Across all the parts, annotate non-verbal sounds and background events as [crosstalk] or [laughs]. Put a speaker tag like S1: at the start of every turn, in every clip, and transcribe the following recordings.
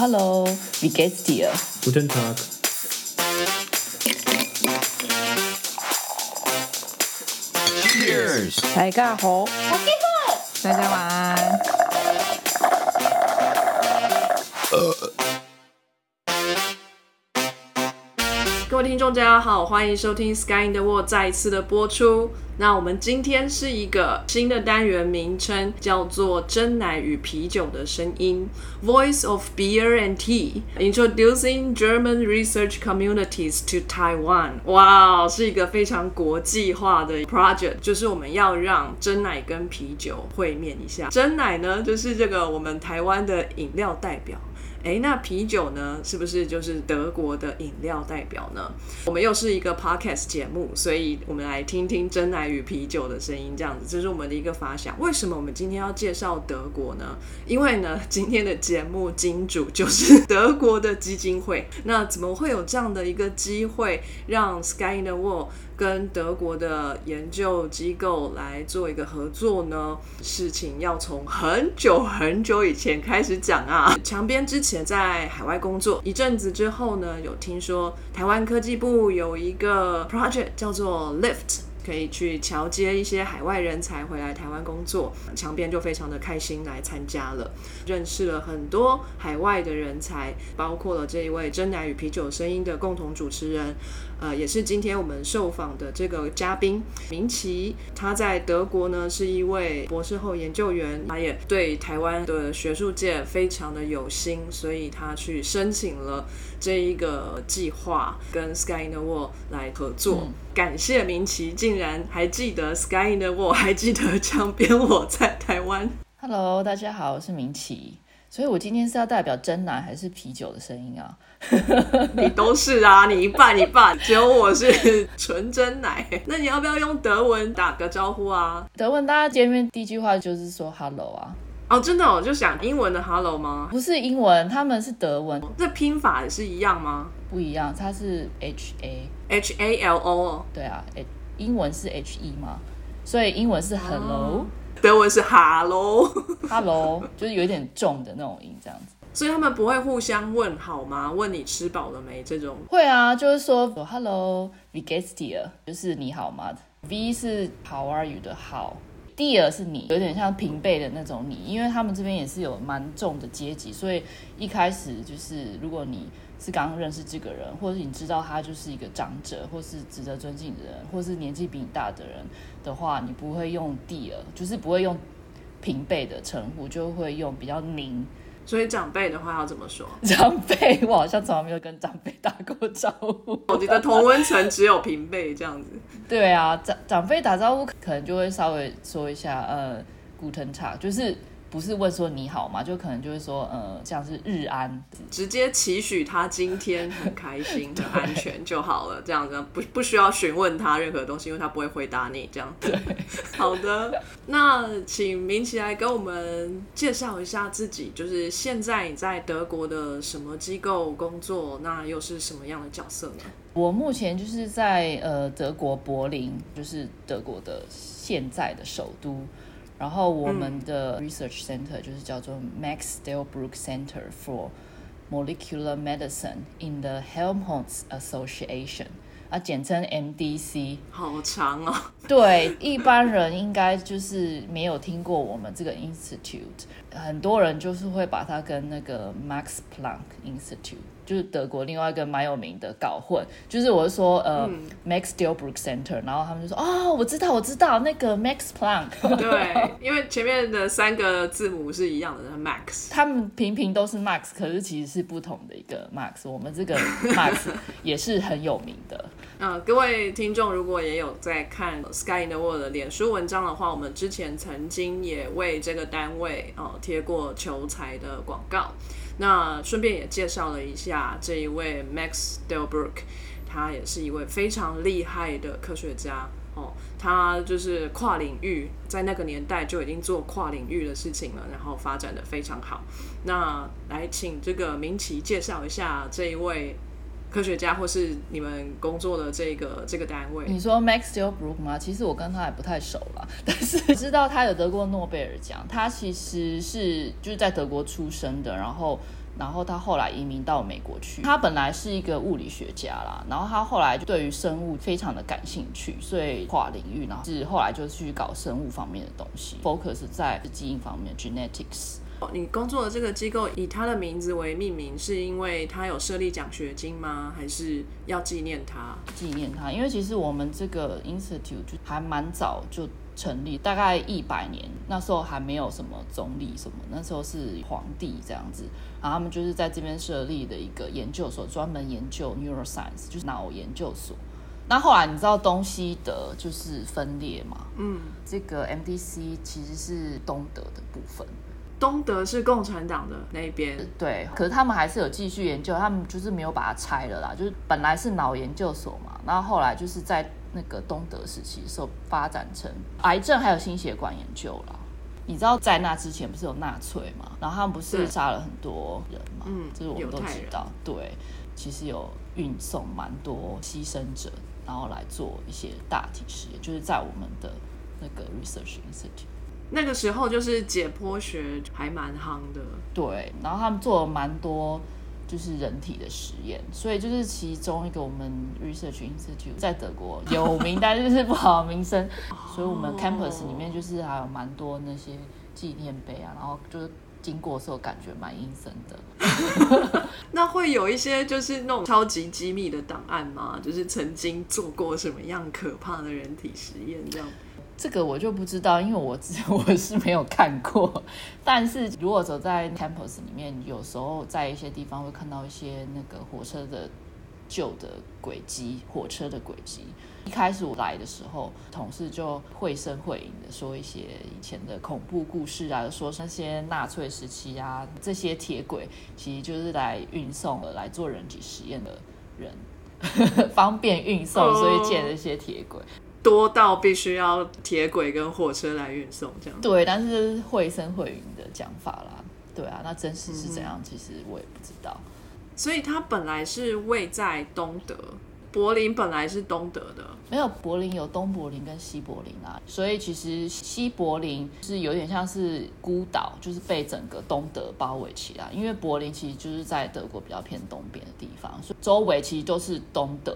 S1: Hallo, wie geht's dir?
S2: Guten Tag.
S1: 大家好，大家晚安。
S3: 各位听众，大家好，欢迎收听《Sky in the World》再一次的播出。那我们今天是一个新的单元，名称叫做“真奶与啤酒的声音 ”（Voice of Beer and Tea），Introducing German research communities to Taiwan。哇，是一个非常国际化的 project，就是我们要让真奶跟啤酒会面一下。真奶呢，就是这个我们台湾的饮料代表。哎，那啤酒呢？是不是就是德国的饮料代表呢？我们又是一个 podcast 节目，所以我们来听听真奶与啤酒的声音，这样子，这是我们的一个发想。为什么我们今天要介绍德国呢？因为呢，今天的节目金主就是德国的基金会。那怎么会有这样的一个机会，让 Sky in the World 跟德国的研究机构来做一个合作呢？事情要从很久很久以前开始讲啊。强边之前在海外工作一阵子之后呢，有听说台湾科技部有一个 project 叫做 Lift。可以去桥接一些海外人才回来台湾工作，强边就非常的开心来参加了，认识了很多海外的人才，包括了这一位真奶与啤酒声音的共同主持人，呃，也是今天我们受访的这个嘉宾明奇，他在德国呢是一位博士后研究员，他也对台湾的学术界非常的有心，所以他去申请了这一个计划，跟 Sky in the World 来合作。感谢明奇，竟然还记得 Sky in the World，还记得 [laughs] 江边我在台湾。
S1: Hello，大家好，我是明奇。所以我今天是要代表真奶还是啤酒的声音啊？[laughs]
S3: 你都是啊，你一半一半，[laughs] 只有我是纯真奶。那你要不要用德文打个招呼啊？
S1: 德文大家见面第一句话就是说 Hello 啊，
S3: 哦，真的哦，就想英文的 Hello 吗？
S1: 不是英文，他们是德文，
S3: 这拼法也是一样吗
S1: 不一样，它是 H
S3: A，？H A L O 哦，
S1: 对啊，诶英文是 H E 嘛，所以英文是 Hello、
S3: 德文是
S1: Hello，Hello，就是有一点重的那种音，这样子。
S3: 所以他们不会互相问好吗？问你吃饱了没这种？
S1: 会啊，就是说 dir？就是你好吗？V 是 How are you 的好，dear 是你，有点像平辈的那种你，因为他们这边也是有蛮重的阶级，所以一开始就是如果你是刚认识这个人，或者你知道他就是一个长者，或是值得尊敬的人，或是年纪比你大的人的话，你不会用 dear，就是不会用平辈的称呼，就会用比较您。
S3: 所以长辈的话要怎么说？[laughs]
S1: 长辈，我好像从来没有跟长辈打过招呼。
S3: 我觉得同温层只有平辈这样子。
S1: 对啊，长长辈打招呼可能就会稍微说一下，呃，Guten Tag，就是不是问说你好嘛，就可能就是说，呃，像是日安，
S3: 直接期许他今天很开心、[laughs] 很安全就好了，这样子不不需要询问他任何东西，因为他不会回答你这样。子，[laughs] 好的，那请明奇来跟我们介绍一下自己，就是现在你在德国的什么机构工作，那又是什么样的角色呢？
S1: 我目前就是在呃德国柏林，就是德国的现在的首都。然后我们的 research center 就是叫做 Max Delbruck Center for Molecular Medicine in the Helmholtz Association，啊，简称 MDC。
S3: 好长哦，
S1: 对，一般人应该就是没有听过我们这个 institute，很多人就是会把它跟那个 Max Planck Institute， 就是德国另外一个蛮有名的搞混。就是我是说，呃、m a x Delbruck Center，然后他们就说，哦，我知道，我知道那个 Max Planck，
S3: 对，因为前面的三个字母是一样的，Max。
S1: 他们平平都是 Max，可是其实是不同的一个 Max。我们这个 Max [laughs] 也是很有名的。
S3: 呃，各位听众如果也有在看 Sky in the World 的脸书文章的话，我们之前曾经也为这个单位哦、呃贴过求财的广告。那顺便也介绍了一下这一位 Max Delbruck，他也是一位非常厉害的科学家哦。他就是跨领域，在那个年代就已经做跨领域的事情了，然后发展的非常好。那来请这个明奇介绍一下这一位科学家，或是你们工作的这个这个单位。
S1: 你说 Max Delbruck 吗？其实我跟他也不太熟啦，[laughs] 但是知道他有得过诺贝尔奖。他其实是就是在德国出生的，然后然后他后来移民到美国去。他本来是一个物理学家啦，然后他后来就对于生物非常的感兴趣，所以跨领域，然后是后来就去搞生物方面的东西，focus 在基因方面 genetics。
S3: 你工作的这个机构以他的名字为命名，是因为他有设立奖学金吗？还是要纪念他？
S1: 纪念他，因为其实我们这个 institute 就还蛮早就成立，大概一百年，那时候还没有什么总理什么，那时候是皇帝这样子，然后他们就是在这边设立的一个研究所，专门研究 neuroscience，就是脑研究所。那后来你知道东西德就是分裂嘛？嗯，这个 MDC 其实是东德的部分。
S3: 东德是共产党的那边，
S1: 对，可是他们还是有继续研究，他们就是没有把它拆了啦，就是本来是脑研究所嘛，然后后来就是在那个东德时期时候发展成癌症还有心血管研究啦。你知道在那之前不是有纳粹嘛，然后他们不是杀了很多人嘛，嗯，这是我们都知道，对，其实有运送蛮多牺牲者，然后来做一些大体实验，就是在我们的那个 research institute。
S3: 那个时候就是解剖学还蛮夯的，
S1: 对，然后他们做了蛮多就是人体的实验，所以就是其中一个我们 research institute 在德国有名，但就是不好的名声，[laughs] 所以我们 campus 里面就是还有蛮多那些纪念碑啊，然后就是经过的时候感觉蛮阴森的。[laughs]
S3: 那会有一些就是那种超级机密的档案吗？就是曾经做过什么样可怕的人体实验这样？
S1: 这个我就不知道，因为我只 [laughs] 我是没有看过。但是如果走在 campus 里面，有时候在一些地方会看到一些那个火车的旧的轨迹，火车的轨迹。一开始我来的时候，同事就绘声绘影的说一些以前的恐怖故事啊，说那些纳粹时期啊，这些铁轨其实就是来运送的，来做人体实验的人，[laughs] 方便运送，所以建了一些铁轨。
S3: 多到必须要铁轨跟火车来运送，这样
S1: 对，但是绘声绘影的讲法啦，对啊，那真实是怎样？其实我也不知道。
S3: 所以它本来是位在东德，柏林本来是东德的，
S1: 没有柏林有东柏林跟西柏林啊，所以其实西柏林是有点像是孤岛，就是被整个东德包围起来，因为柏林其实就是在德国比较偏东边的地方，所以周围其实都是东德。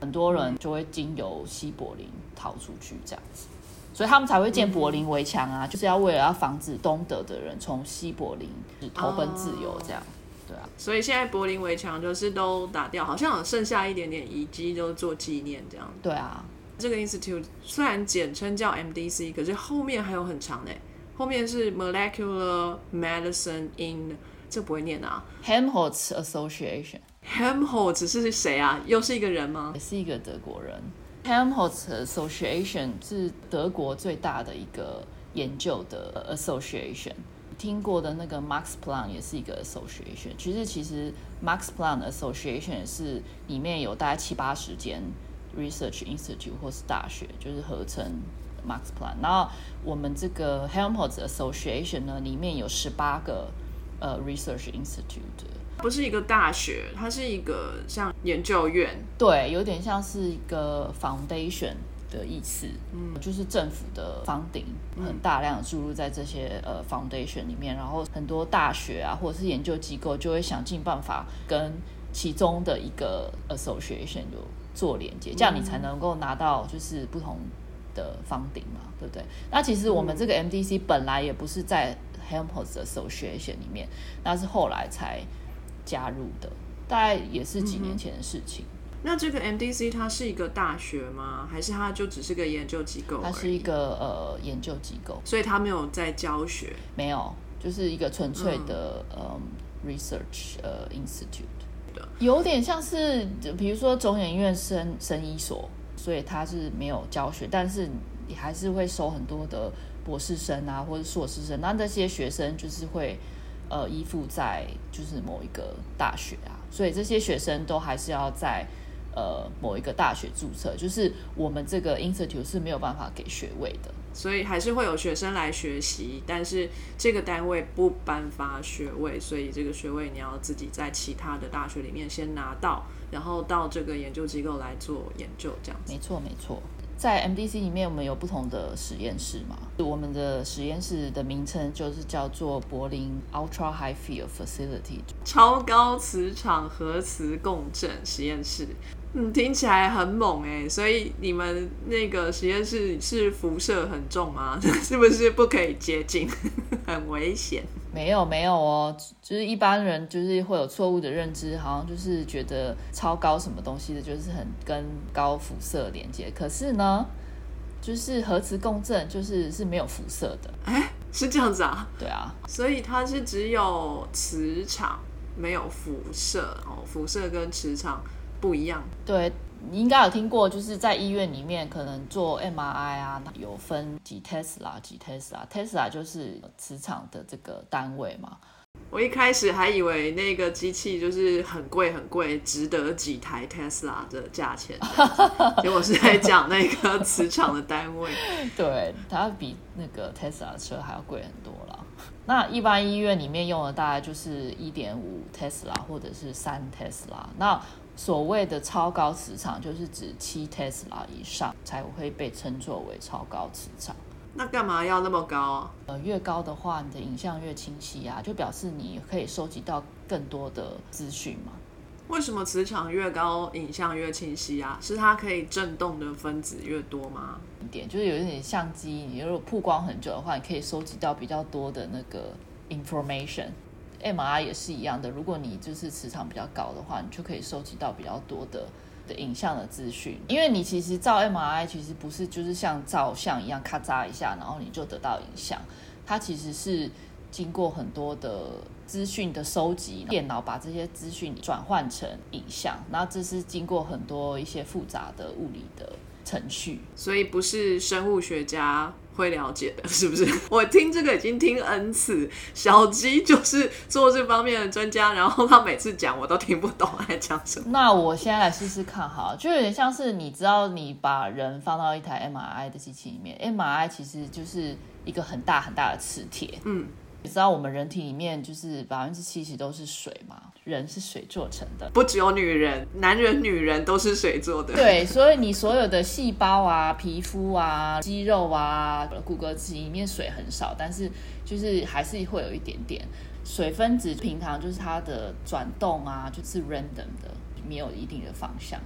S1: 很多人就会经由西柏林逃出去，这样子，所以他们才会建柏林围墙啊，就是要为了要防止东德的人从西柏林投奔自由，这样，对啊。
S3: 所以现在柏林围墙就是都打掉，好像有剩下一点点遗迹，就做纪念这样。
S1: 对啊，
S3: 这个 institute 虽然简称叫 MDC，可是后面还有很长呢，后面是 Molecular Medicine in，这不会念啊
S1: ，Helmholtz Association。
S3: Helmholtz 是谁啊？又是一个人吗？
S1: 也是一个德国人。Helmholtz Association 是德国最大的一个研究的 association。听过的那个 Max Plan 也是一个 association。其实，其实 Max Planck Association 是里面有大概七八十间 research institute 或是大学，就是合成 Max Plan。然后我们这个 Helmholtz Association 呢，里面有十八个呃 research institute。
S3: 不是一个大学，它是一个像研究院，
S1: 对，有点像是一个 foundation 的意思，嗯，就是政府的房顶很大量注入在这些呃 foundation 里面，然后很多大学啊或者是研究机构就会想尽办法跟其中的一个 association 有做连接，这样你才能够拿到就是不同的房顶嘛，对不对？那其实我们这个 MDC 本来也不是在 Helmholtz Association 里面，那是后来才。加入的大概也是几年前的事情。
S3: 那这个 MDC 它是一个大学吗？还是它就只是个研究机构？
S1: 它是一个呃研究机构，
S3: 所以它没有在教学，
S1: 没有，就是一个纯粹的呃 research 呃 institute 的，有点像是比如说中研院生生医所，所以它是没有教学，但是你还是会收很多的博士生啊或者硕士生，那这些学生就是会。呃，依附在就是某一个大学啊，所以这些学生都还是要在呃某一个大学注册，就是我们这个 institute 是没有办法给学位的，
S3: 所以还是会有学生来学习，但是这个单位不颁发学位，所以这个学位你要自己在其他的大学里面先拿到，然后到这个研究机构来做研究，这样子。
S1: 没错，没错。在 MDC 里面，我们有不同的实验室嘛。我们的实验室的名称就是叫做柏林 Ultra High Field Facility，
S3: 超高磁场核磁共振实验室。嗯，听起来很猛哎，所以你们那个实验室是辐射很重吗？[laughs] 是不是不可以接近？[laughs] 很危险？
S1: 没有没有哦，就是一般人就是会有错误的认知，好像就是觉得超高什么东西的，就是很跟高辐射连接。可是呢，就是核磁共振就是是没有辐射的。
S3: 哎，是这样子啊？
S1: 对啊，
S3: 所以它是只有磁场，没有辐射哦。辐射跟磁场。不一样，
S1: 对你应该有听过，就是在医院里面可能做 MRI 啊，有分几 Tesla 几 Tesla，Tesla 就是磁场的这个单位嘛。
S3: 我一开始还以为那个机器就是很贵很贵，值得几台 Tesla 的价钱，结果是在讲那个磁场的单位。[laughs]
S1: 对，它比那个 Tesla 车还要贵很多了。那一般医院里面用的大概就是一点五 Tesla 或者是三 Tesla。那所谓的超高磁场，就是指七 Tesla 以上才会被称作为超高磁场。
S3: 那干嘛要那么高啊？
S1: 呃，越高的话，你的影像越清晰啊，就表示你可以收集到更多的资讯嘛。
S3: 为什么磁场越高，影像越清晰啊？是它可以震动的分子越多吗？
S1: 一点就是有一点相机，你如果曝光很久的话，你可以收集到比较多的那个 information。M R 也是一样的，如果你就是磁场比较高的话，你就可以收集到比较多的的影像的资讯。因为你其实照 M R I 其实不是就是像照相一样咔嚓一下，然后你就得到影像，它其实是经过很多的资讯的收集，电脑把这些资讯转换成影像，那这是经过很多一些复杂的物理的程序，
S3: 所以不是生物学家。会了解的，是不是？[laughs] 我听这个已经听 n 次，小鸡就是做这方面的专家，然后他每次讲我都听不懂在讲什么。
S1: 那我现在来试试看哈，就有点像是你知道，你把人放到一台 MRI 的机器里面，MRI 其实就是一个很大很大的磁铁，嗯。你知道我们人体里面就是百分之七十都是水嘛？人是水做成的，
S3: 不只有女人，男人、女人都是水做的。
S1: 对，所以你所有的细胞啊、皮肤啊、肌肉啊、骨骼肌里面水很少，但是就是还是会有一点点水分子。平常就是它的转动啊，就是 random 的，没有一定的方向。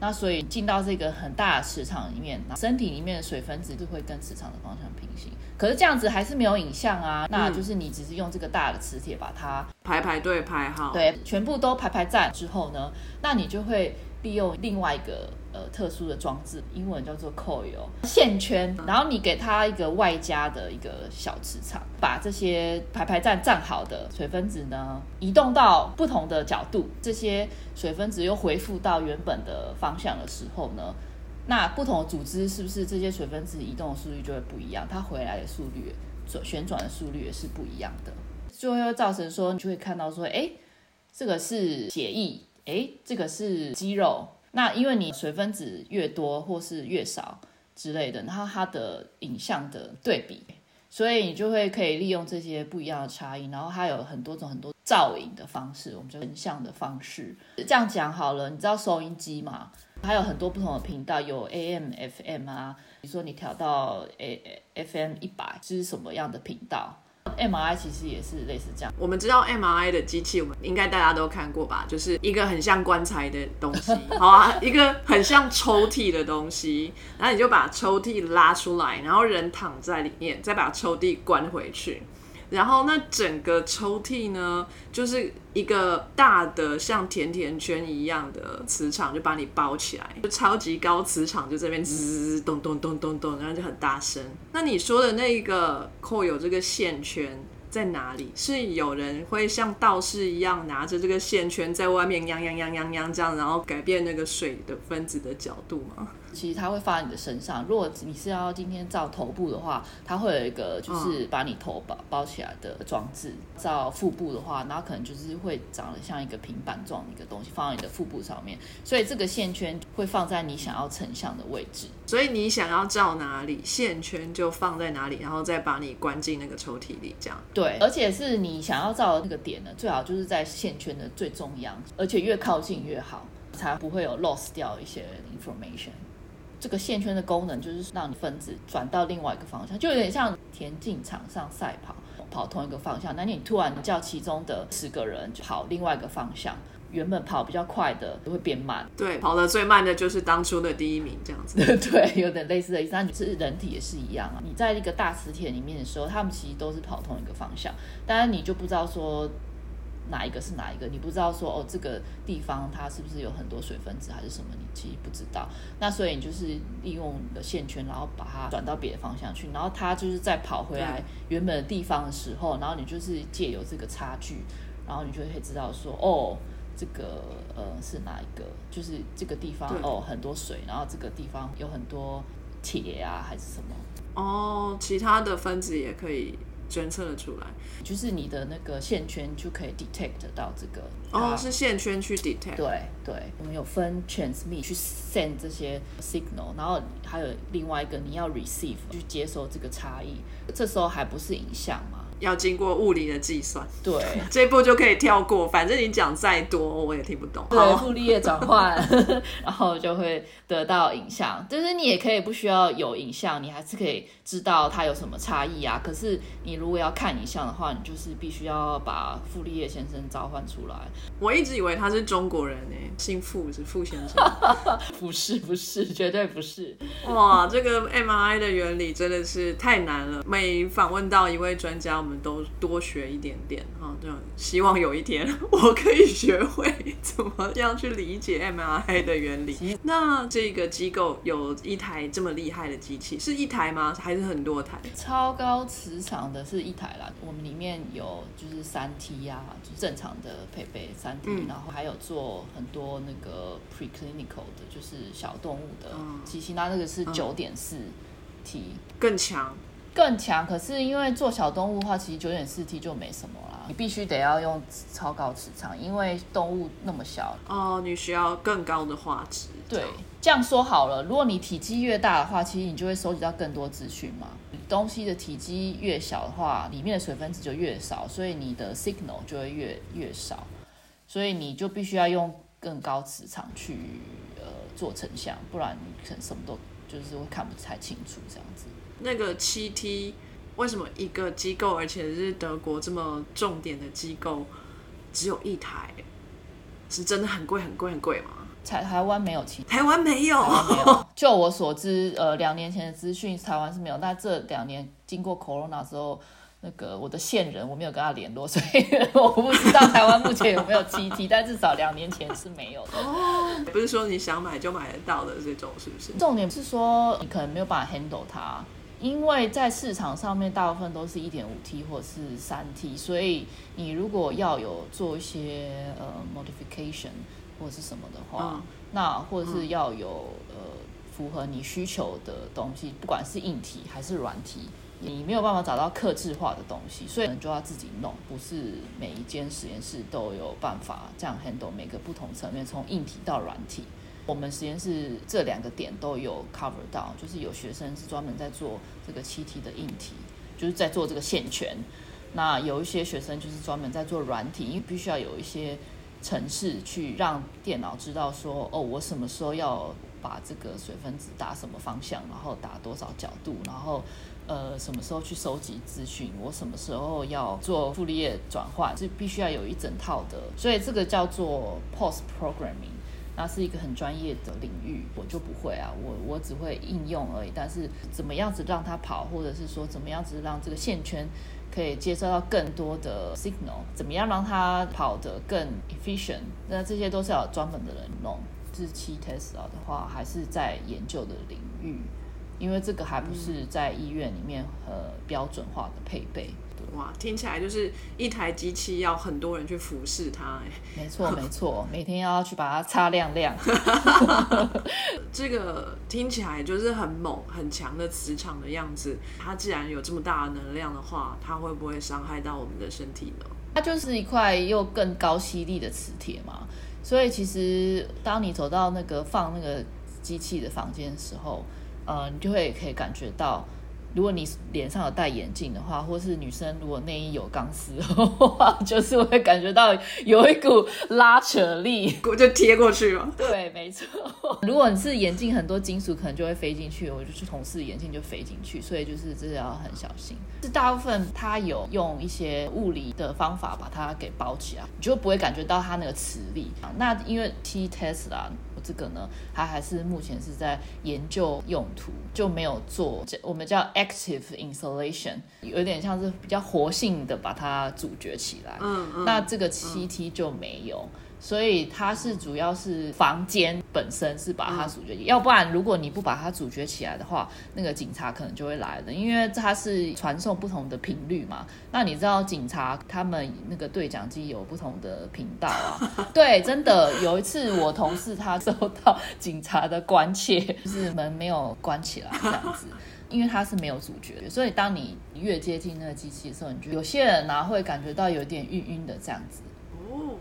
S1: 那所以进到这个很大的磁场里面，身体里面的水分子就会跟磁场的方向平行。可是这样子还是没有影像啊，那就是你只是用这个大的磁铁把它
S3: 排排队排好，
S1: 对，全部都排排站之后呢，那你就会利用另外一个呃特殊的装置，英文叫做 coil 线圈，然后你给它一个外加的一个小磁场，把这些排排站站好的水分子呢移动到不同的角度，这些水分子又回复到原本的方向的时候呢。那不同的组织是不是这些水分子移动的速率就会不一样？它回来的速率、转旋转的速率也是不一样的，就会造成说你就会看到说，哎，这个是血液，哎，这个是肌肉。那因为你水分子越多或是越少之类的，然后它的影像的对比，所以你就会可以利用这些不一样的差异，然后它有很多种很多造影的方式，我们叫成像的方式。这样讲好了，你知道收音机吗？还有很多不同的频道，有 AM、FM 啊。比如说你调到 A FM 一百，这是什么样的频道？MRI 其实也是类似这样。
S3: 我们知道 MRI 的机器，我们应该大家都看过吧？就是一个很像棺材的东西，[laughs] 好啊，一个很像抽屉的东西。然后你就把抽屉拉出来，然后人躺在里面，再把抽屉关回去。然后那整个抽屉呢，就是一个大的像甜甜圈一样的磁场，就把你包起来，就超级高磁场，就这边滋咚咚咚咚咚，然后就很大声。那你说的那个扣有这个线圈在哪里？是有人会像道士一样拿着这个线圈在外面央央央央央这样，然后改变那个水的分子的角度吗？
S1: 其实它会发在你的身上。如果你是要今天照头部的话，它会有一个就是把你头包包起来的装置。照腹部的话，那可能就是会长得像一个平板状的一个东西放在你的腹部上面。所以这个线圈会放在你想要成像的位置。
S3: 所以你想要照哪里，线圈就放在哪里，然后再把你关进那个抽屉里，这样。
S1: 对，而且是你想要照的那个点呢，最好就是在线圈的最中央，而且越靠近越好，才不会有 loss 掉一些 information。这个线圈的功能就是让你分子转到另外一个方向，就有点像田径场上赛跑，跑同一个方向。那你突然叫其中的十个人跑另外一个方向，原本跑比较快的就会变慢。
S3: 对，跑得最慢的就是当初的第一名，这样子。
S1: 对，有点类似的意思。那你是人体也是一样啊。你在一个大磁铁里面的时候，他们其实都是跑同一个方向，当然你就不知道说。哪一个是哪一个？你不知道说哦，这个地方它是不是有很多水分子还是什么？你其实不知道。那所以你就是利用你的线圈，然后把它转到别的方向去，然后它就是再跑回来原本的地方的时候，然后你就是借由这个差距，然后你就会知道说哦，这个呃是哪一个？就是这个地方哦很多水，然后这个地方有很多铁啊还是什么？
S3: 哦，其他的分子也可以。侦测的出来，
S1: 就是你的那个线圈就可以 detect 到这个
S3: 哦，是线圈去 detect。
S1: 对对，我们有分 transmit 去 send 这些 signal，然后还有另外一个你要 receive 去接收这个差异，这时候还不是影像嘛？
S3: 要经过物理的计算，
S1: 对，[laughs]
S3: 这步就可以跳过。反正你讲再多，我也听不懂。
S1: 对，傅立叶转换，[laughs] 然后就会得到影像。就是你也可以不需要有影像，你还是可以知道它有什么差异啊。可是你如果要看影像的话，你就是必须要把傅立叶先生召唤出来。
S3: 我一直以为他是中国人呢，姓傅是傅先生。[laughs]
S1: 不是，不是，绝对不是。
S3: 哇，这个 MRI 的原理真的是太难了。每访问到一位专家。我们都多学一点点哈，这样希望有一天我可以学会怎么样去理解 MRI 的原理。那这个机构有一台这么厉害的机器，是一台吗？还是很多台？
S1: 超高磁场的是一台啦。我们里面有就是三 T 啊，就正常的配备三 T，然后还有做很多那个 preclinical 的，就是小动物的机器。那那个是九点四 T，
S3: 更强。
S1: 更强，可是因为做小动物的话，其实九点四 T 就没什么啦。你必须得要用超高磁场，因为动物那么小
S3: 哦，你需要更高的画质。
S1: 对，这样说好了，如果你体积越大的话，其实你就会收集到更多资讯嘛。东西的体积越小的话，里面的水分子就越少，所以你的 signal 就会越越少，所以你就必须要用更高磁场去呃做成像，不然你可能什么都就是会看不太清楚这样子。
S3: 那个七 T 为什么一个机构，而且是德国这么重点的机构，只有一台？是真的很贵很贵很贵吗？
S1: 台台湾没有其，
S3: 台湾没有。
S1: 就我所知，呃，两年前的资讯，台湾是没有。但这两年经过 Corona 之后，那个我的线人我没有跟他联络，所以我不知道台湾目前有没有七 T，但至少两年前是没有的。
S3: 哦，[laughs] 不是说你想买就买得到的这种，是不是？
S1: 重点是说你可能没有办法 handle 它。因为在市场上面，大部分都是一点五 T 或者是三 T，所以你如果要有做一些呃 modification 或者是什么的话，那或者是要有呃符合你需求的东西，不管是硬体还是软体，你没有办法找到克制化的东西，所以你就要自己弄，不是每一间实验室都有办法这样 handle 每个不同层面，从硬体到软体。我们实验室这两个点都有 cover 到，就是有学生是专门在做这个气体的硬体，就是在做这个线圈。那有一些学生就是专门在做软体，因为必须要有一些程式去让电脑知道说，哦，我什么时候要把这个水分子打什么方向，然后打多少角度，然后呃什么时候去收集资讯，我什么时候要做傅立叶转换，是必须要有一整套的，所以这个叫做 post programming。那是一个很专业的领域，我就不会啊，我我只会应用而已。但是怎么样子让它跑，或者是说怎么样子让这个线圈可以接收到更多的 signal，怎么样让它跑得更 efficient，那这些都是要专门的人弄。日期 test 的话，还是在研究的领域，因为这个还不是在医院里面呃标准化的配备。
S3: 哇，听起来就是一台机器要很多人去服侍它，哎，
S1: 没错没错，每天要去把它擦亮亮。[laughs] [laughs]
S3: 这个听起来就是很猛很强的磁场的样子。它既然有这么大的能量的话，它会不会伤害到我们的身体呢？
S1: 它就是一块又更高吸力的磁铁嘛，所以其实当你走到那个放那个机器的房间的时候，呃，你就会可以感觉到。如果你脸上有戴眼镜的话，或是女生如果内衣有钢丝的话，[laughs] 就是会感觉到有一股拉扯力，
S3: 我就贴过去了。
S1: 对，没错。[laughs] 如果你是眼镜很多金属，可能就会飞进去。我就去同事眼镜就飞进去，所以就是这要很小心。是大部分它有用一些物理的方法把它给包起来，你就不会感觉到它那个磁力。那因为 T Tesla。这个呢，它还是目前是在研究用途，就没有做我们叫 active installation，有点像是比较活性的把它阻绝起来。嗯嗯。那这个七 T 就没有。所以它是主要是房间本身是把它阻绝，要不然如果你不把它阻绝起来的话，那个警察可能就会来了，因为它是传送不同的频率嘛。那你知道警察他们那个对讲机有不同的频道啊？[laughs] 对，真的有一次我同事他收到警察的关切，就是门没有关起来这样子，因为它是没有主角，所以当你越接近那个机器的时候，你就有些人呢会感觉到有点晕晕的这样子。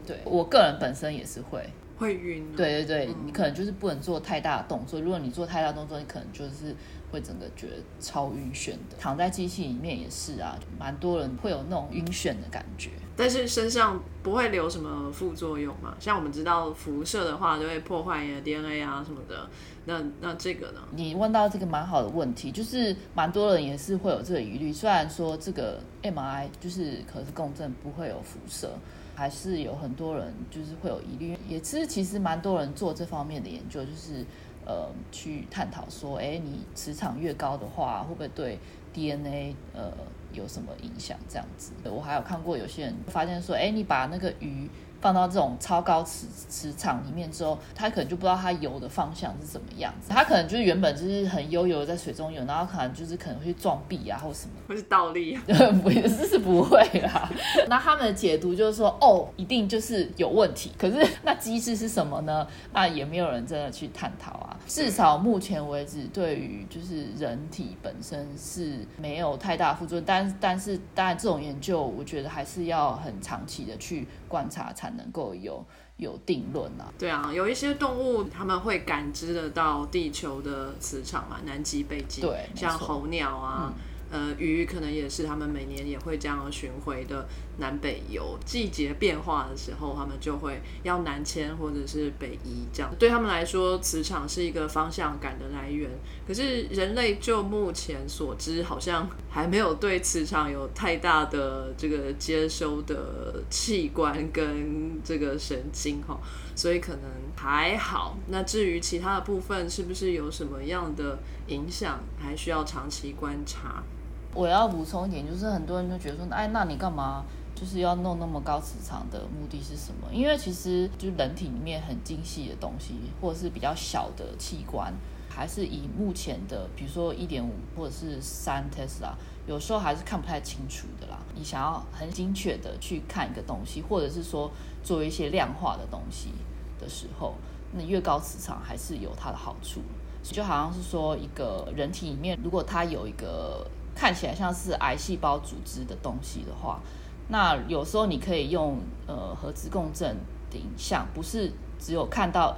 S1: 对我个人本身也是会
S3: 会晕，
S1: 对对对，你可能就是不能做太大的动作。如果你做太大动作，你可能就是会整个觉得超晕眩的。躺在机器里面也是啊，蛮多人会有那种晕眩的感觉。
S3: 但是身上不会留什么副作用嘛？像我们知道辐射的话，就会破坏你的 DNA 啊什么的。那那这个呢？
S1: 你问到这个蛮好的问题，就是蛮多人也是会有这个疑虑。虽然说这个 MRI 就是可是共振不会有辐射。还是有很多人就是会有疑虑，也是其实蛮多人做这方面的研究，就是呃去探讨说，哎，你磁场越高的话，会不会对 DNA 呃有什么影响？这样子，我还有看过有些人发现说，哎，你把那个鱼。放到这种超高磁磁场里面之后，它可能就不知道它游的方向是怎么样子。它可能就是原本就是很悠游的在水中游，然后可能就是可能会撞壁啊，或什么，
S3: 或是倒立，[laughs]
S1: 不是是不会啦。[laughs] 那他们的解读就是说，哦，一定就是有问题。可是那机制是什么呢？那也没有人真的去探讨啊。至少目前为止，对于就是人体本身是没有太大副作用。但但是当然这种研究，我觉得还是要很长期的去观察才。能够有有定论啊？
S3: 对啊，有一些动物他们会感知得到地球的磁场嘛，南极、北极，
S1: 对，
S3: 像候鸟啊。呃，鱼可能也是他们每年也会这样巡回的南北游。季节变化的时候，他们就会要南迁或者是北移，这样对他们来说，磁场是一个方向感的来源。可是人类就目前所知，好像还没有对磁场有太大的这个接收的器官跟这个神经哈，所以可能还好。那至于其他的部分，是不是有什么样的影响，还需要长期观察。
S1: 我要补充一点，就是很多人就觉得说，哎，那你干嘛就是要弄那么高磁场的目的是什么？因为其实就人体里面很精细的东西，或者是比较小的器官，还是以目前的，比如说一点五或者是三 Tesla，有时候还是看不太清楚的啦。你想要很精确的去看一个东西，或者是说做一些量化的东西的时候，那越高磁场还是有它的好处。就好像是说一个人体里面，如果它有一个看起来像是癌细胞组织的东西的话，那有时候你可以用呃核磁共振的影像，不是只有看到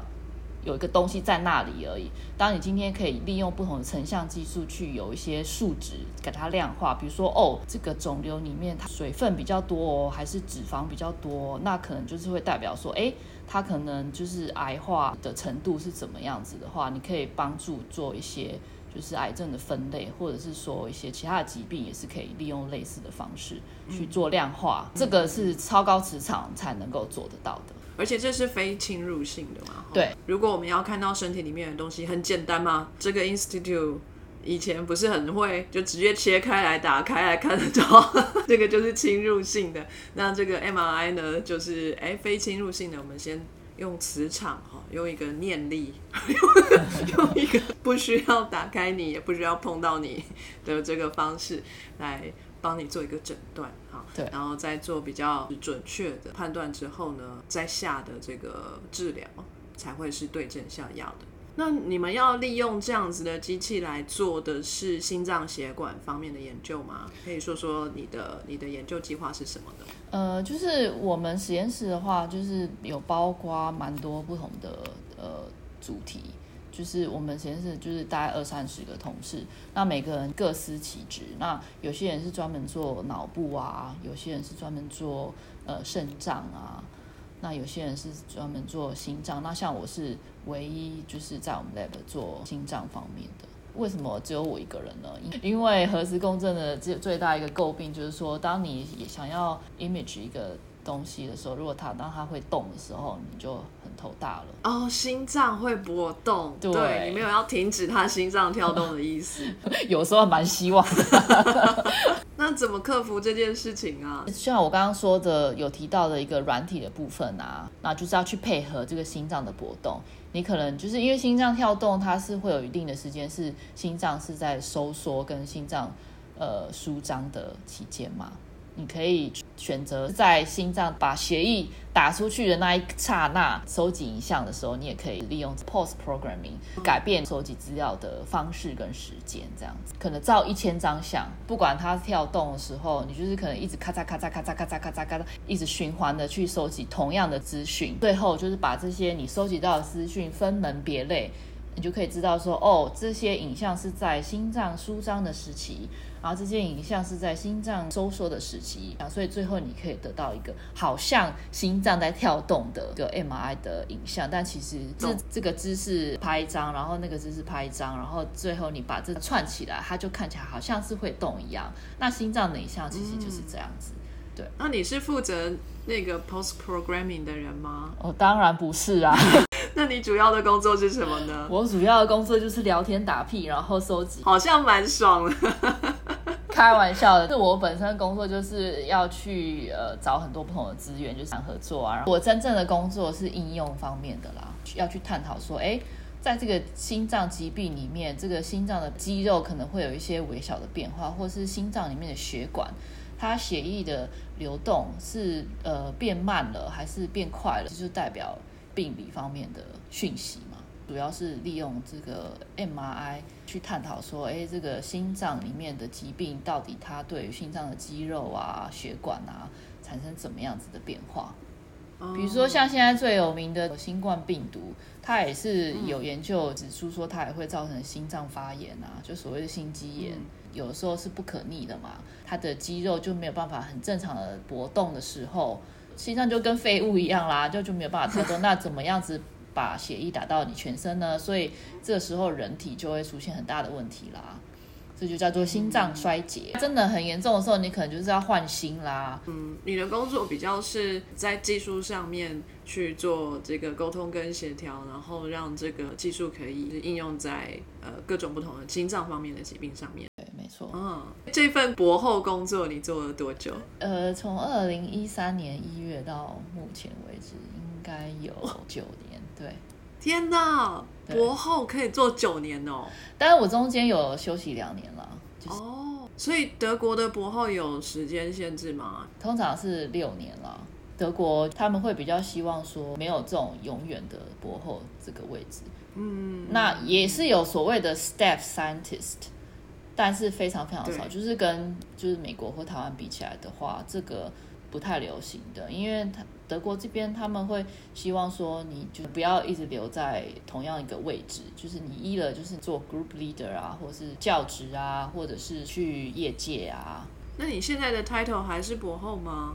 S1: 有一个东西在那里而已。当你今天可以利用不同的成像技术去有一些数值给它量化，比如说哦，这个肿瘤里面它水分比较多哦，还是脂肪比较多，那可能就是会代表说，哎，它可能就是癌化的程度是怎么样子的话，你可以帮助做一些。就是癌症的分类，或者是说一些其他的疾病，也是可以利用类似的方式去做量化。这个是超高磁场才能够做得到的，
S3: 而且这是非侵入性的嘛？
S1: 对。
S3: 如果我们要看到身体里面的东西，很简单嘛？这个 Institute 以前不是很会，就直接切开来打开来看得到，[laughs] 这个就是侵入性的。那这个 MRI 呢，就是哎非侵入性的，我们先。用磁场哈，用一个念力，[laughs] 用一个不需要打开你，也不需要碰到你的这个方式来帮你做一个诊断哈。
S1: 对，
S3: 然后再做比较准确的判断之后呢，再下的这个治疗才会是对症下药的。那你们要利用这样子的机器来做的是心脏血管方面的研究吗？可以说说你的你的研究计划是什么的？
S1: 呃，就是我们实验室的话，就是有包括蛮多不同的呃主题。就是我们实验室就是大概二三十个同事，那每个人各司其职。那有些人是专门做脑部啊，有些人是专门做呃肾脏啊，那有些人是专门做心脏。那像我是唯一就是在我们 lab 做心脏方面的。为什么只有我一个人呢？因为核磁共振的最最大一个诟病就是说，当你想要 image 一个东西的时候，如果它当它会动的时候，你就头大了。
S3: 哦，心脏会搏动，
S1: 对
S3: 你没有要停止他心脏跳动的意思。[laughs]
S1: 有时候蛮希望的。[laughs]
S3: 那怎么克服这件事情啊？
S1: 像我刚刚说的，有提到的一个软体的部分啊，那就是要去配合这个心脏的搏动。你可能就是因为心脏跳动，它是会有一定的时间是心脏是在收缩跟心脏呃舒张的期间嘛。你可以选择在心脏把血液打出去的那一刹那收集影像的时候，你也可以利用 post programming 改变收集资料的方式跟时间，这样子可能照一千张相，不管它跳动的时候，你就是可能一直咔嚓咔嚓咔嚓咔嚓咔嚓咔嚓，一直循环的去收集同样的资讯，最后就是把这些你收集到的资讯分门别类，你就可以知道说，哦，这些影像是在心脏舒张的时期。然后这些影像是在心脏收缩的时期啊，所以最后你可以得到一个好像心脏在跳动的一个 MRI 的影像，但其实这这个姿势拍一张，然后那个姿势拍一张，然后最后你把这串起来，它就看起来好像是会动一样。那心脏的影像其实就是这样子。对，
S3: 那你是负责那个 post programming 的人吗？
S1: 哦，当然不是啊。[laughs]
S3: 那你主要的工作是什么呢？
S1: 我主要的工作就是聊天打屁，然后收集，
S3: 好像蛮爽的。
S1: 开玩笑的，是我本身工作就是要去呃找很多不同的资源，就是合作啊。我真正的工作是应用方面的啦，要去探讨说，哎，在这个心脏疾病里面，这个心脏的肌肉可能会有一些微小的变化，或是心脏里面的血管，它血液的流动是呃变慢了还是变快了，就代表病理方面的讯息。主要是利用这个 MRI 去探讨说，哎，这个心脏里面的疾病到底它对于心脏的肌肉啊、血管啊产生怎么样子的变化？比如说像现在最有名的新冠病毒，它也是有研究指出说，它也会造成心脏发炎啊，就所谓的心肌炎，有的时候是不可逆的嘛，它的肌肉就没有办法很正常的搏动的时候，心脏就跟废物一样啦，就就没有办法跳动，那怎么样子？把血液打到你全身呢，所以这个时候人体就会出现很大的问题啦，这就叫做心脏衰竭。真的很严重的时候，你可能就是要换心啦。
S3: 嗯，你的工作比较是在技术上面去做这个沟通跟协调，然后让这个技术可以应用在呃各种不同的心脏方面的疾病上面。
S1: 对，没错。
S3: 嗯，这份博后工作你做了多久？
S1: 呃，从二零一三年一月到目前为止，应该有九年。对，
S3: 天哪，博后可以做九年哦！
S1: 但是我中间有休息两年了。
S3: 哦，所以德国的博后有时间限制吗？
S1: 通常是六年了。德国他们会比较希望说没有这种永远的博后这个位置。嗯，那也是有所谓的 staff scientist，但是非常非常少，就是跟就是美国或台湾比起来的话，这个不太流行的，因为他。德国这边他们会希望说，你就不要一直留在同样一个位置，就是你一了就是做 group leader 啊，或者是教职啊，或者是去业界啊。
S3: 那你现在的 title 还是博后吗？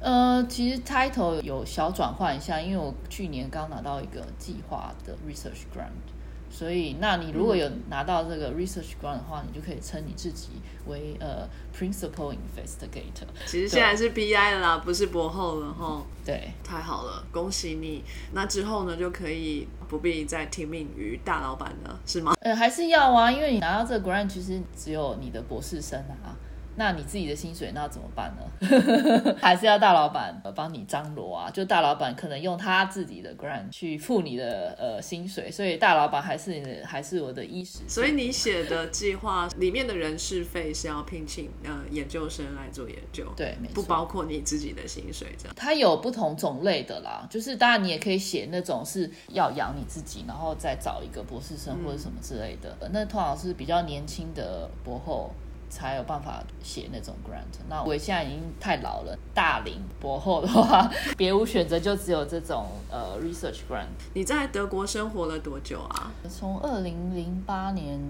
S1: 呃，其实 title 有小转换一下，因为我去年刚拿到一个计划的 research grant。所以，那你如果有拿到这个 research grant 的话，你就可以称你自己为呃 principal investigator。
S3: 其实现在是 BI 了啦，不是博后了哈。
S1: 对，
S3: 太好了，恭喜你。那之后呢，就可以不必再听命于大老板了，是吗？
S1: 呃，还是要啊，因为你拿到这个 grant，其实只有你的博士生啊。那你自己的薪水那怎么办呢？[laughs] 还是要大老板帮你张罗啊？就大老板可能用他自己的 grant 去付你的呃薪水，所以大老板还是还是我的衣食。
S3: 所以你写的计划里面的人事费是要聘请呃研究生来做研究，
S1: 对，
S3: 不包括你自己的薪水这样。
S1: 它有不同种类的啦，就是当然你也可以写那种是要养你自己，然后再找一个博士生或者什么之类的。那通常是比较年轻的博后。才有办法写那种 grant。那我现在已经太老了，大龄博后的话，[laughs] 别无选择，就只有这种呃 research grant。
S3: 你在德国生活了多久啊？
S1: 从二零零八年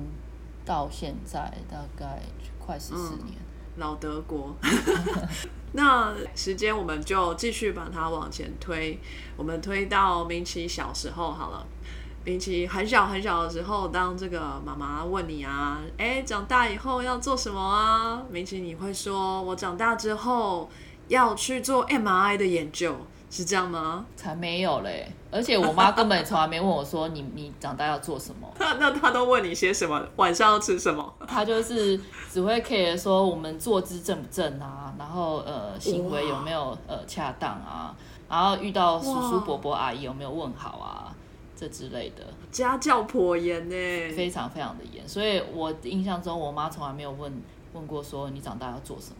S1: 到现在，大概快十四年。
S3: 老德国。[laughs] 那时间我们就继续把它往前推，我们推到明奇小时候好了。明奇很小很小的时候，当这个妈妈问你啊，哎，长大以后要做什么啊？明奇你会说，我长大之后要去做 MRI 的研究。是这样吗？
S1: 才没有嘞！而且我妈根本从来没问我说你你长大要做什么。
S3: 那那她都问你些什么？晚上要吃什么？
S1: 她就是只会 care 说我们坐姿正不正啊，然后呃行为有没有呃恰当啊，然后遇到叔叔伯伯阿姨有没有问好啊，这之类的。
S3: 家教颇严呢，
S1: 非常非常的严。所以我印象中，我妈从来没有问问过说你长大要做什么。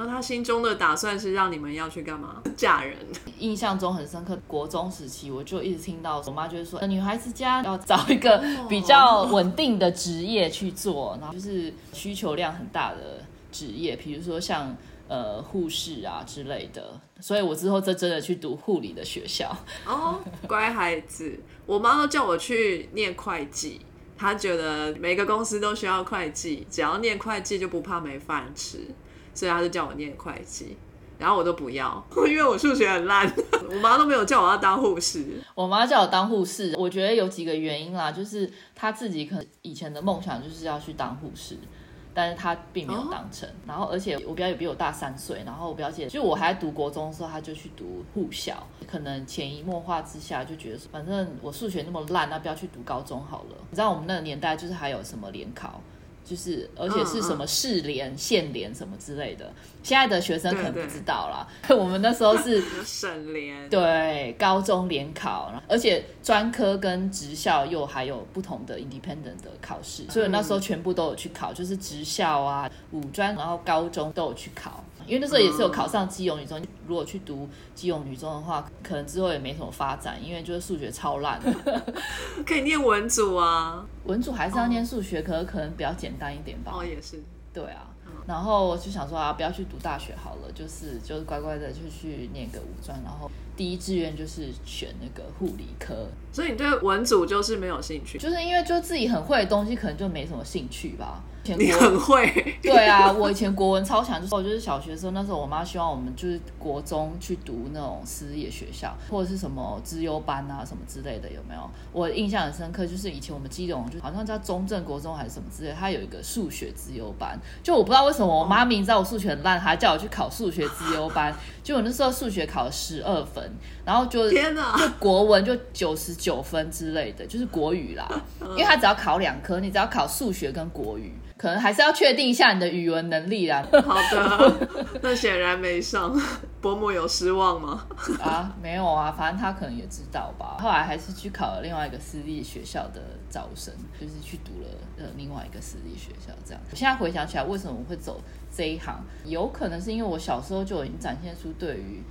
S3: 那她心中的打算是让你们要去干嘛？嫁人？
S1: 印象中很深刻。国中时期，我就一直听到我妈就是说，女孩子家要找一个比较稳定的职业去做，然后就是需求量很大的职业，比如说像呃护士啊之类的。所以我之后就真的去读护理的学校。
S3: 哦，乖孩子，我妈都叫我去念会计，她觉得每个公司都需要会计，只要念会计就不怕没饭吃。所以她就叫我念会计，然后我都不要，因为我数学很烂。我妈都没有叫我要当护士，
S1: 我妈叫我当护士。我觉得有几个原因啦，就是她自己可能以前的梦想就是要去当护士，但是他并没有当成。然后而且我表姐比我大三岁，然后我表姐就我还在读国中的时候，她就去读护校，可能潜移默化之下就觉得，反正我数学那么烂，那不要去读高中好了。你知道我们那个年代就是还有什么联考。就是，而且是什么市联、县联什么之类的，现在的学生可能不知道啦。[laughs] 我们那时候是 [laughs]
S3: 省联，
S1: 对，高中联考，而且专科跟职校又还有不同的 independent 的考试，所以那时候全部都有去考，就是职校啊、五专，然后高中都有去考。因为那时候也是有考上基隆女中，如果去读基隆女中的话，可能之后也没什么发展，因为就是数学超烂。[laughs]
S3: 可以念文组啊，
S1: 文组还是要念数学，可是可能比较简单一点吧。
S3: 哦，也是。
S1: 对啊。然后我就想说啊，不要去读大学好了，就是就是乖乖的就去念个五专，然后第一志愿就是选那个护理科。
S3: 所以你对文组就是没有兴趣？
S1: 就是因为就自己很会的东西，可能就没什么兴趣吧。
S3: 你很会，
S1: 对啊，我以前国文超强，就是我就是小学的时候，那时候我妈希望我们就是国中去读那种私立学校，或者是什么资优班啊什么之类的，有没有？我印象很深刻，就是以前我们基隆就好像叫中正国中还是什么之类，它有一个数学资优班，就我不知道为什么我妈明知道我数学很烂，还叫我去考数学资优班，[laughs] 就我那时候数学考了十二分，然后就
S3: 天哪，
S1: 就国文就九十九分之类的，就是国语啦，因为他只要考两科，你只要考数学跟国语。可能还是要确定一下你的语文能力啦。
S3: 好的，那显然没上，[laughs] 伯母有失望吗？
S1: 啊，没有啊，反正他可能也知道吧。后来还是去考了另外一个私立学校的招生，就是去读了呃另外一个私立学校这样。我现在回想起来，为什么我会走这一行？有可能是因为我小时候就已经展现出对于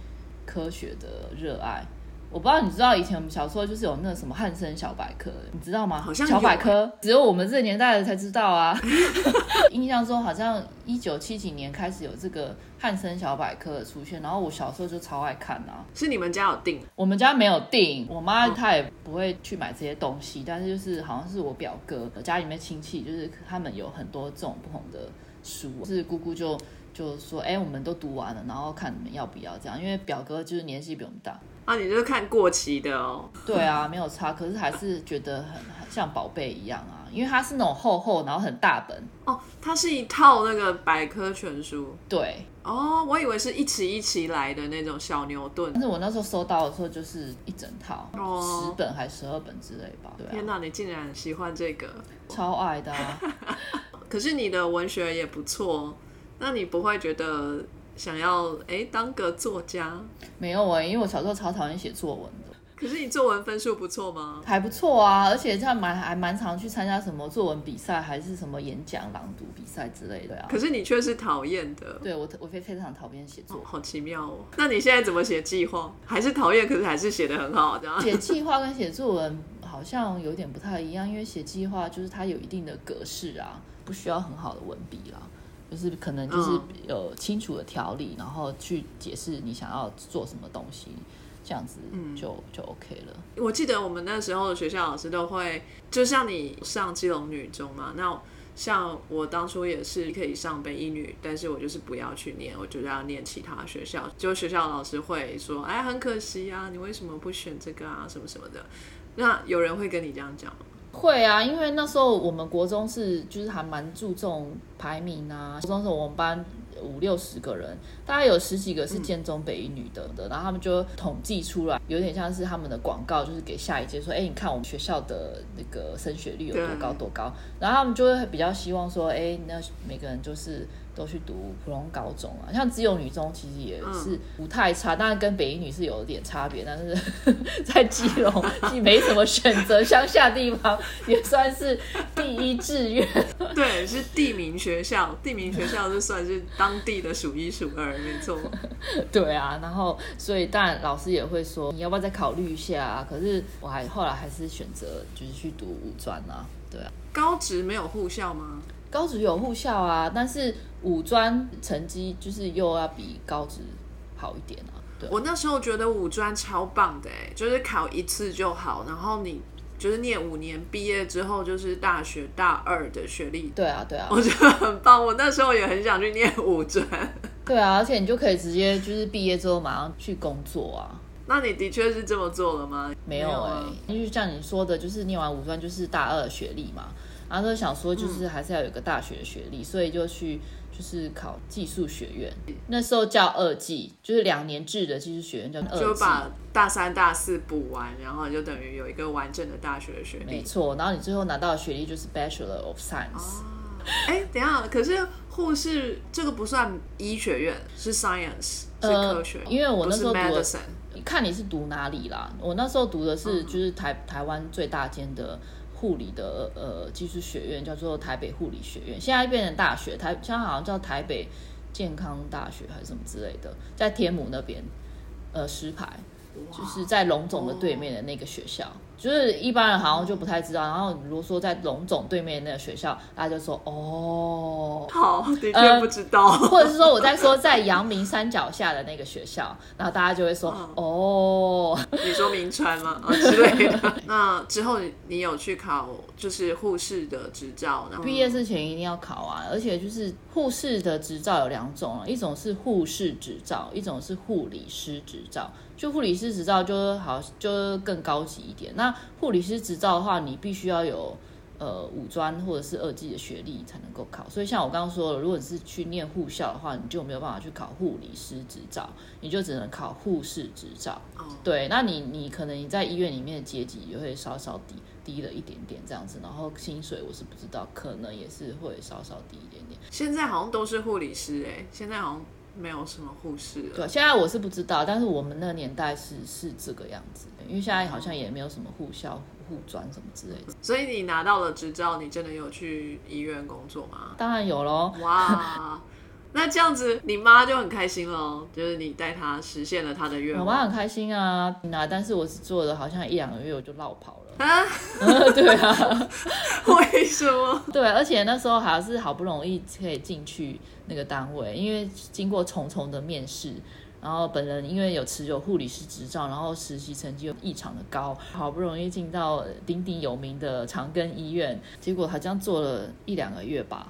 S1: 科学的热爱。我不知道你知道以前我们小时候就是有那个什么汉森小百科，你知道吗？
S3: 好像
S1: 小百科只有我们这个年代的才知道啊。[laughs] 印象中好像一九七几年开始有这个汉森小百科的出现，然后我小时候就超爱看啊。
S3: 是你们家有订？
S1: 我们家没有订，我妈她也不会去买这些东西，但是就是好像是我表哥家里面亲戚，就是他们有很多这种不同的书，是姑姑就就说，哎，我们都读完了，然后看你们要不要这样，因为表哥就是年纪比我们大。
S3: 啊，你就是看过期的哦。
S1: 对啊，没有差，可是还是觉得很像宝贝一样啊，因为它是那种厚厚，然后很大本。
S3: 哦，它是一套那个百科全书。
S1: 对。
S3: 哦，我以为是一起一起来的那种小牛顿。
S1: 但是我那时候收到的时候就是一整套，十本还是十二本之类吧。对啊。
S3: 天哪，你竟然喜欢这个？
S1: 超爱的。[laughs]
S3: 可是你的文学也不错，那你不会觉得？想要哎当个作家？
S1: 没有哎，因为我小时候超讨厌写作文的。
S3: 可是你作文分数不错吗？
S1: 还不错啊，而且这样蛮还蛮常去参加什么作文比赛，还是什么演讲、朗读比赛之类的啊。
S3: 可是你却是讨厌的。
S1: 对我，我非非常讨厌写作，
S3: 好奇妙哦。那你现在怎么写计划？还是讨厌，可是还是写的很好，这样。
S1: 写计划跟写作文好像有点不太一样，因为写计划就是它有一定的格式啊，不需要很好的文笔啦。就是可能就是有清楚的条理，然后去解释你想要做什么东西，这样子就就 OK 了。
S3: 我记得我们那时候的学校老师都会，就像你上基隆女中嘛，那像我当初也是可以上北一女，但是我就是不要去念，我就要念其他学校。就学校老师会说，哎，很可惜啊，你为什么不选这个啊，什么什么的。那有人会跟你这样讲吗？
S1: 会啊，因为那时候我们国中是就是还蛮注重排名啊。国中时候我们班五六十个人，大概有十几个是建中北一女的的，然后他们就统计出来，有点像是他们的广告，就是给下一届说，哎，你看我们学校的那个升学率有多高多高，然后他们就会比较希望说，哎，那每个人就是。都去读普通高中啊，像自由女中其实也是不太差，当然跟北一女是有点差别，但是在基隆既没什么选择，乡下地方也算是第一志愿。
S3: 对，是地名学校，地名学校就算是当地的数一数二，没错。[laughs]
S1: 对啊，然后所以当然老师也会说你要不要再考虑一下啊？可是我还后来还是选择就是去读五专啊，对啊。
S3: 高职没有护校吗？
S1: 高职有护校啊，但是五专成绩就是又要比高职好一点啊。对，
S3: 我那时候觉得五专超棒的哎，就是考一次就好，然后你就是念五年，毕业之后就是大学大二的学历。
S1: 对啊，对啊，
S3: 我觉得很棒。我那时候也很想去念五专。[laughs]
S1: 对啊，而且你就可以直接就是毕业之后马上去工作啊。
S3: 那你的确是这么做了吗？
S1: 没有哎，因为像你说的，就是念完五专就是大二学历嘛。然后就想说，就是还是要有个大学学历，所以就去就是考技术学院。那时候叫二技，就是两年制的技术学院叫二技。
S3: 就把大三、大四补完，然后就等于有一个完整的大学的学历。
S1: 没错，然后你最后拿到的学历就是 Bachelor of Science。
S3: 哎，等下，可是护士这个不算医学院，是 Science，是科学。
S1: 因为我那时候读，看你是读哪里啦。我那时候读的是就是台台湾最大间的。护理的呃技术学院叫做台北护理学院，现在变成大学，台现在好像叫台北健康大学还是什么之类的，在天母那边，呃，石牌，就是在龙总的对面的那个学校。就是一般人好像就不太知道，然后如果说在龙总对面那个学校，大家就说哦，
S3: 好，的确不知道，[laughs]
S1: 或者是说我在说在阳明山脚下的那个学校，然后大家就会说哦，
S3: 你说明 [laughs] 川吗？啊之类的。那之后你有去考就是护士的执照，然后
S1: 毕业之前一定要考啊，而且就是护士的执照有两种，一种是护士执照，一种是护理师执照。就护理师执照就好，就更高级一点。那护理师执照的话，你必须要有呃五专或者是二技的学历才能够考。所以像我刚刚说了，如果你是去念护校的话，你就没有办法去考护理师执照，你就只能考护士执照。对，那你你可能你在医院里面的阶级也会稍稍低低了一点点这样子，然后薪水我是不知道，可能也是会稍稍低一点点。
S3: 现在好像都是护理师哎，现在好像。没有什么护士。
S1: 对，现在我是不知道，但是我们那个年代是是这个样子，因为现在好像也没有什么护校、护专什么之类的。
S3: 所以你拿到了执照，你真的有去医院工作吗？
S1: 当然有喽。
S3: 哇，那这样子你妈就很开心喽，就是你带她实现了她的愿望。
S1: 我妈很开心啊，那但是我是做了好像一两个月我就落跑了。啊，对啊，[laughs]
S3: 为什么？[laughs]
S1: 对，而且那时候还是好不容易可以进去那个单位，因为经过重重的面试，然后本人因为有持有护理师执照，然后实习成绩又异常的高，好不容易进到鼎鼎有名的长庚医院，结果好像做了一两个月吧，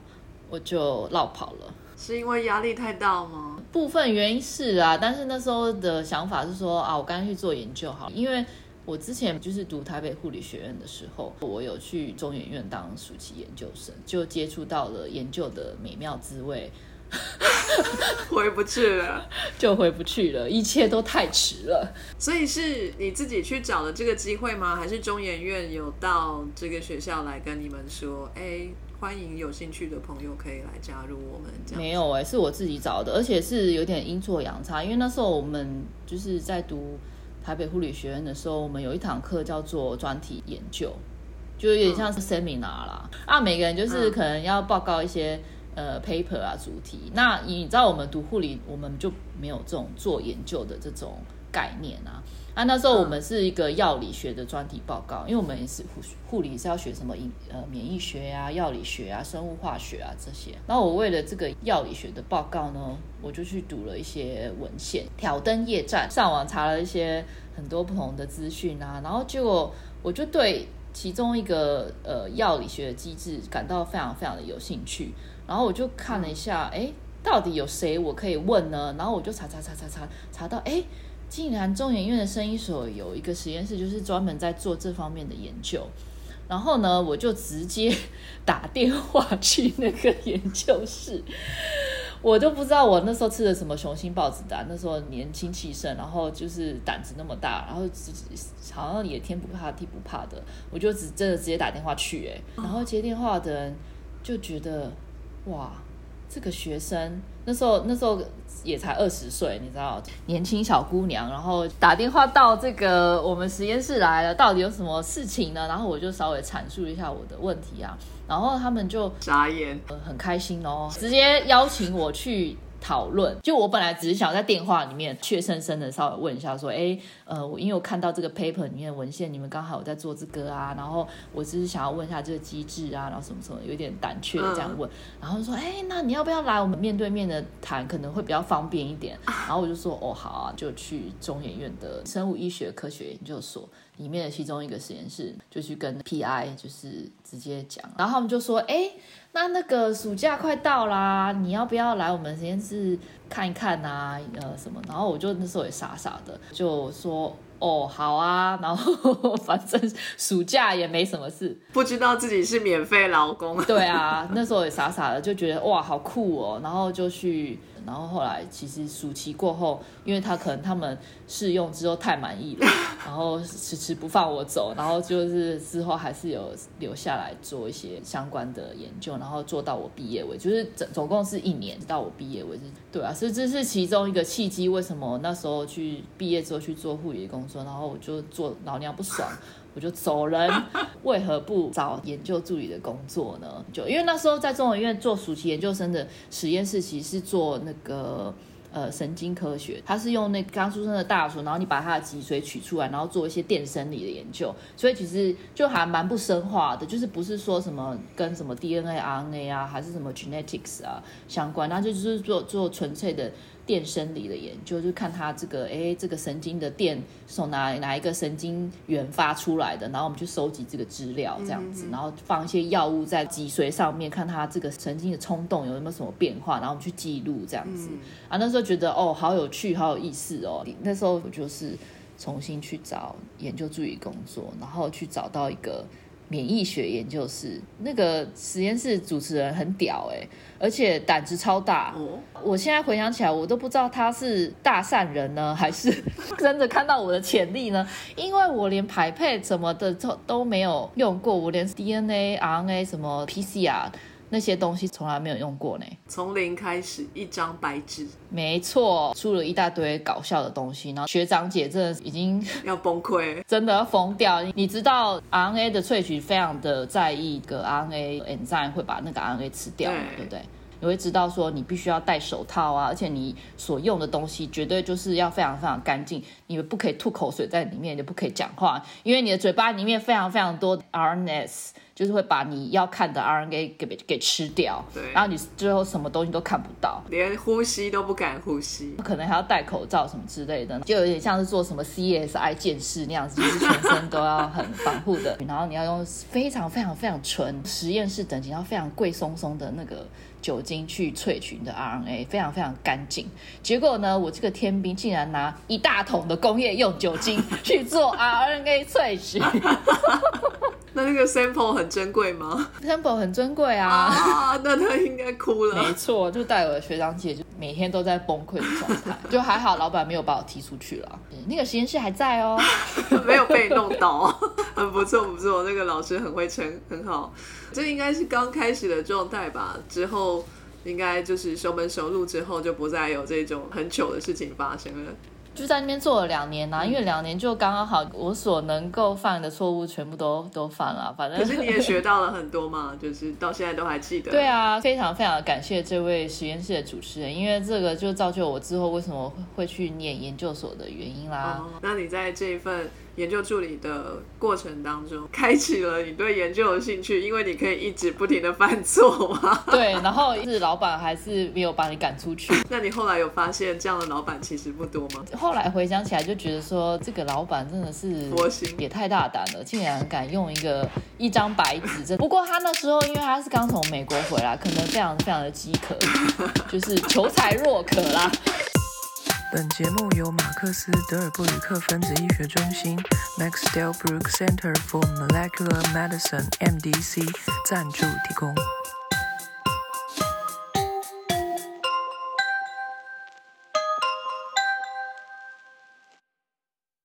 S1: 我就落跑了。
S3: 是因为压力太大吗？
S1: 部分原因是啊，但是那时候的想法是说啊，我干脆去做研究好，因为。我之前就是读台北护理学院的时候，我有去中研院当暑期研究生，就接触到了研究的美妙滋味，[laughs]
S3: 回不去了，
S1: 就回不去了，一切都太迟了。
S3: 所以是你自己去找了这个机会吗？还是中研院有到这个学校来跟你们说，哎，欢迎有兴趣的朋友可以来加入我们？这样
S1: 没有哎，是我自己找的，而且是有点阴错阳差，因为那时候我们就是在读。台北护理学院的时候，我们有一堂课叫做专题研究，就有点像是 seminar 啦。啊，每个人就是可能要报告一些呃 paper 啊主题。那你知道我们读护理，我们就没有这种做研究的这种概念啊。啊，那时候我们是一个药理学的专题报告，因为我们也是护护理是要学什么营呃免疫学啊、药理学啊、生物化学啊这些。然后我为了这个药理学的报告呢，我就去读了一些文献，挑灯夜战，上网查了一些很多不同的资讯啊，然后结果我就对其中一个呃药理学的机制感到非常非常的有兴趣，然后我就看了一下，哎，到底有谁我可以问呢？然后我就查查查查查查到，哎。竟然中研院的生医所有一个实验室，就是专门在做这方面的研究。然后呢，我就直接打电话去那个研究室。我都不知道我那时候吃的什么雄心豹子胆，那时候年轻气盛，然后就是胆子那么大，然后好像也天不怕地不怕的，我就只真的直接打电话去哎。然后接电话的人就觉得哇。这个学生那时候那时候也才二十岁，你知道，年轻小姑娘，然后打电话到这个我们实验室来了，到底有什么事情呢？然后我就稍微阐述一下我的问题啊，然后他们就
S3: 眨眼，
S1: 很开心哦，直接邀请我去。讨论，就我本来只是想在电话里面怯生生的稍微问一下，说，哎，呃，我因为我看到这个 paper 里面的文献，你们刚好有在做这个啊，然后我只是想要问一下这个机制啊，然后什么什么，有点胆怯这样问，然后说，哎，那你要不要来我们面对面的谈，可能会比较方便一点，[laughs] 然后我就说，哦，好啊，就去中研院的生物医学科学研究所。里面的其中一个实验室就去跟 PI 就是直接讲，然后他们就说：“哎，那那个暑假快到啦，你要不要来我们实验室看一看啊？呃，什么？”然后我就那时候也傻傻的就说：“哦，好啊。[laughs] ”然后反正暑假也没什么事，
S3: 不知道自己是免费劳工。
S1: 对啊，那时候也傻傻的就觉得哇，好酷哦，然后就去。然后后来其实暑期过后，因为他可能他们试用之后太满意了，然后迟迟不放我走，然后就是之后还是有留下来做一些相关的研究，然后做到我毕业为，就是总总共是一年到我毕业为止。对啊，所以这是其中一个契机。为什么那时候去毕业之后去做护理工作，然后我就做老娘不爽。我就走人，为何不找研究助理的工作呢？就因为那时候在中研院做暑期研究生的实验室，其实是做那个呃神经科学，它是用那刚出生的大鼠，然后你把它的脊髓取出来，然后做一些电生理的研究，所以其实就还蛮不生化的，就是不是说什么跟什么 DNA、RNA 啊，还是什么 genetics 啊相关，那就就是做做纯粹的。电生理的研究，就看它这个，哎，这个神经的电从哪哪一个神经元发出来的，然后我们去收集这个资料，这样子，然后放一些药物在脊髓上面，看它这个神经的冲动有没有什么变化，然后我们去记录这样子。啊，那时候觉得哦，好有趣，好有意思哦。那时候我就是重新去找研究助理工作，然后去找到一个。免疫学研究室那个实验室主持人很屌哎，而且胆子超大。我现在回想起来，我都不知道他是大善人呢，还是 [laughs] 真的看到我的潜力呢？因为我连排配什么的都都没有用过，我连 DNA、RNA 什么 PCR。那些东西从来没有用过呢，
S3: 从零开始，一张白纸，
S1: 没错，出了一大堆搞笑的东西，然后学长姐真的已经
S3: 要崩溃，[laughs]
S1: 真的要疯掉。你知道 RNA 的萃取非常的在意个 RNA enzyme 会把那个 RNA 吃掉，对不对？你会知道说你必须要戴手套啊，而且你所用的东西绝对就是要非常非常干净，你不可以吐口水在里面，也不可以讲话，因为你的嘴巴里面非常非常多 RNS。就是会把你要看的 RNA 给给吃掉，
S3: 对，
S1: 然后你最后什么东西都看不到，
S3: 连呼吸都不敢呼吸，
S1: 可能还要戴口罩什么之类的，就有点像是做什么 CSI 见识那样子，就是全身都要很防护的，[laughs] 然后你要用非常非常非常纯实验室等级，然后非常贵松松的那个酒精去萃取的 RNA，非常非常干净。结果呢，我这个天兵竟然拿一大桶的工业用酒精去做 RNA 萃取。[laughs]
S3: 那那个 sample 很珍贵吗
S1: ？sample 很珍贵啊！
S3: 啊，那他应该哭了。
S1: 没错，就带我的学长姐，就每天都在崩溃的状态。[laughs] 就还好，老板没有把我踢出去了。那个实验室还在哦，[laughs]
S3: 没有被弄倒，很不错不错。那个老师很会撑，很好。这应该是刚开始的状态吧？之后应该就是熟门熟路之后，就不再有这种很糗的事情发生了。
S1: 就在那边做了两年呐、因为两年就刚刚好，我所能够犯的错误全部都都犯了，反正
S3: 可是你也学到了很多嘛，就是到现在都还记得。[laughs]
S1: 对啊，非常非常感谢这位实验室的主持人，因为这个就造就我之后为什么会去念研究所的原因啦。
S3: 哦，那你在这一份研究助理的过程当中，开启了你对研究的兴趣，因为你可以一直不停的犯错嘛。[laughs]
S1: 对，然后是老板还是没有把你赶出去。
S3: 那你后来有发现这样的老板其实不多吗？
S1: 后来回想起来，就觉得说这个老板真的是
S3: 佛心
S1: 也太大胆了，竟然敢用一个一张白纸。真不过他那时候因为他是刚从美国回来，可能非常非常的饥渴，就是求才若渴啦。
S2: 本节目由马克思德尔布吕克分子医学中心 Max Delbruck Center for Molecular Medicine (MDC) 赞助提供。